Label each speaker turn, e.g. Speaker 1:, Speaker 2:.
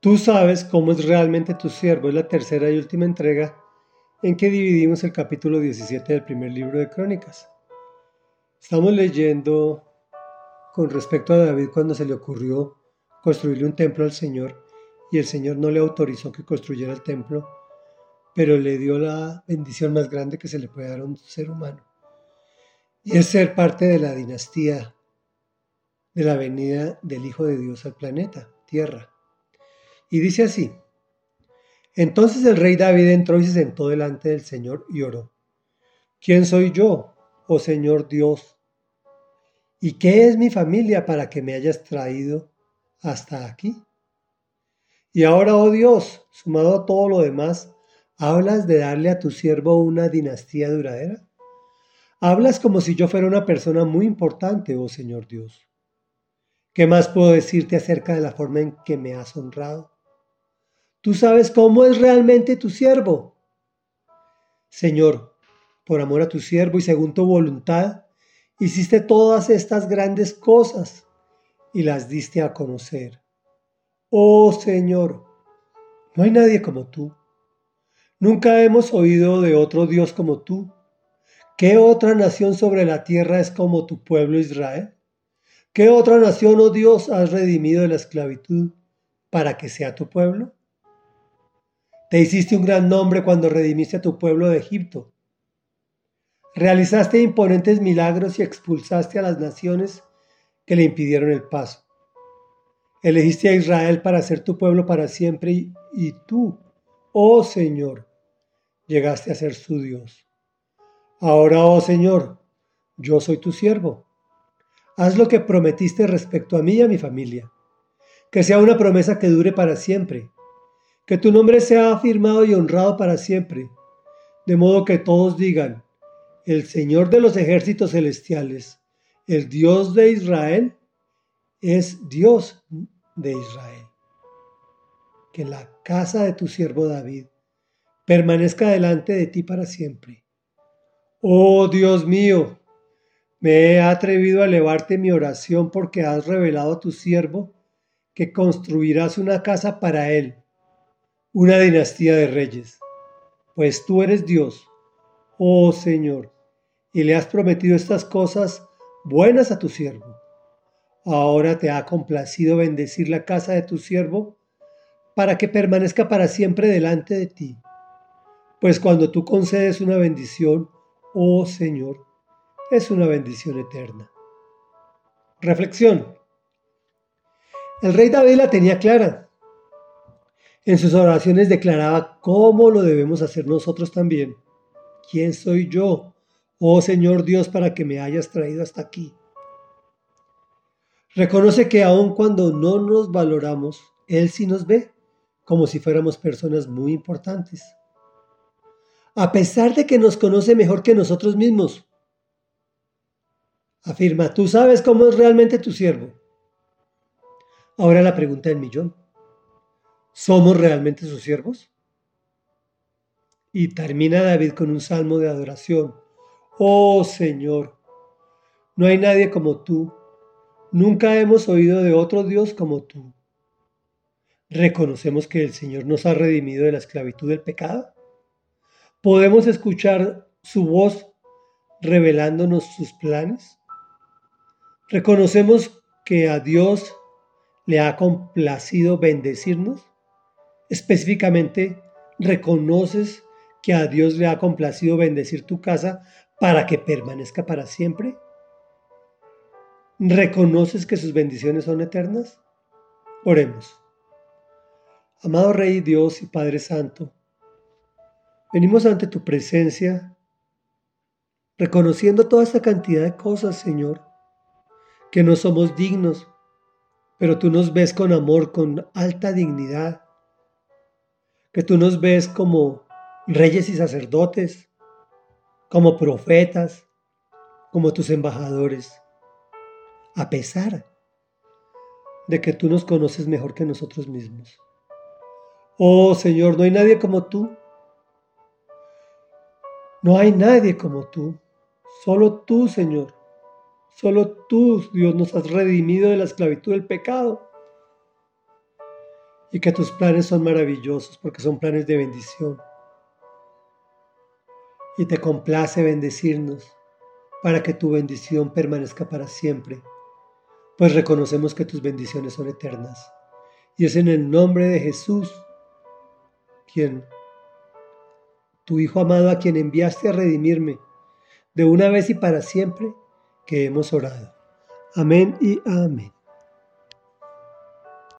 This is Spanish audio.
Speaker 1: Tú sabes cómo es realmente tu siervo. Es la tercera y última entrega en que dividimos el capítulo 17 del primer libro de Crónicas. Estamos leyendo con respecto a David cuando se le ocurrió construirle un templo al Señor y el Señor no le autorizó que construyera el templo, pero le dio la bendición más grande que se le puede dar a un ser humano. Y es ser parte de la dinastía de la venida del Hijo de Dios al planeta, Tierra. Y dice así, entonces el rey David entró y se sentó delante del Señor y oró, ¿quién soy yo, oh Señor Dios? ¿Y qué es mi familia para que me hayas traído hasta aquí? Y ahora, oh Dios, sumado a todo lo demás, ¿hablas de darle a tu siervo una dinastía duradera? Hablas como si yo fuera una persona muy importante, oh Señor Dios. ¿Qué más puedo decirte acerca de la forma en que me has honrado? Tú sabes cómo es realmente tu siervo. Señor, por amor a tu siervo y según tu voluntad, hiciste todas estas grandes cosas y las diste a conocer. Oh Señor, no hay nadie como tú. Nunca hemos oído de otro Dios como tú. ¿Qué otra nación sobre la tierra es como tu pueblo Israel? ¿Qué otra nación, oh Dios, has redimido de la esclavitud para que sea tu pueblo? Te hiciste un gran nombre cuando redimiste a tu pueblo de Egipto. Realizaste imponentes milagros y expulsaste a las naciones que le impidieron el paso. Elegiste a Israel para ser tu pueblo para siempre y, tú, oh Señor, llegaste a ser su Dios. Ahora, oh Señor, yo soy tu siervo. Haz lo que prometiste respecto a mí y a mi familia. Que sea una promesa que dure para siempre que tu nombre sea afirmado y honrado para siempre, de modo que todos digan, el Señor de los ejércitos celestiales, el Dios de Israel, es Dios de Israel. Que la casa de tu siervo David permanezca delante de ti para siempre. Oh Dios mío, me he atrevido a elevarte mi oración porque has revelado a tu siervo que construirás una casa para él una dinastía de reyes, pues tú eres Dios, oh Señor, y le has prometido estas cosas buenas a tu siervo. Ahora te ha complacido bendecir la casa de tu siervo para que permanezca para siempre delante de ti. Pues cuando tú concedes una bendición, oh Señor, es una bendición eterna. Reflexión. El rey David la tenía clara. En sus oraciones declaraba cómo lo debemos hacer nosotros también. ¿Quién soy yo, oh Señor Dios, para que me hayas traído hasta aquí? Reconoce que aun cuando no nos valoramos, Él sí nos ve como si fuéramos personas muy importantes. A pesar de que nos conoce mejor que nosotros mismos. Afirma, tú sabes cómo es realmente tu siervo. Ahora la pregunta del millón. ¿Somos realmente sus siervos? Y termina David con un salmo de adoración. Oh Señor, no hay nadie como tú. Nunca hemos oído de otro Dios como tú. ¿Reconocemos que el Señor nos ha redimido de la esclavitud del pecado? ¿Podemos escuchar su voz revelándonos sus planes? ¿Reconocemos que a Dios le ha complacido bendecirnos? Específicamente, ¿reconoces que a Dios le ha complacido bendecir tu casa para que permanezca para siempre? ¿Reconoces que sus bendiciones son eternas? Oremos. Amado Rey Dios y Padre Santo, venimos ante tu presencia reconociendo toda esta cantidad de cosas, Señor, que no somos dignos, pero tú nos ves con amor, con alta dignidad que tú nos ves como reyes y sacerdotes, como profetas, como tus embajadores, a pesar de que tú nos conoces mejor que nosotros mismos. Oh Señor, no hay nadie como tú. No hay nadie como tú. Solo tú, Señor. Solo tú, Dios, nos has redimido de la esclavitud del pecado. Y que tus planes son maravillosos porque son planes de bendición. Y te complace bendecirnos para que tu bendición permanezca para siempre, pues reconocemos que tus bendiciones son eternas. Y es en el nombre de Jesús, quien, tu Hijo amado, a quien enviaste a redimirme, de una vez y para siempre, que hemos orado. Amén y amén.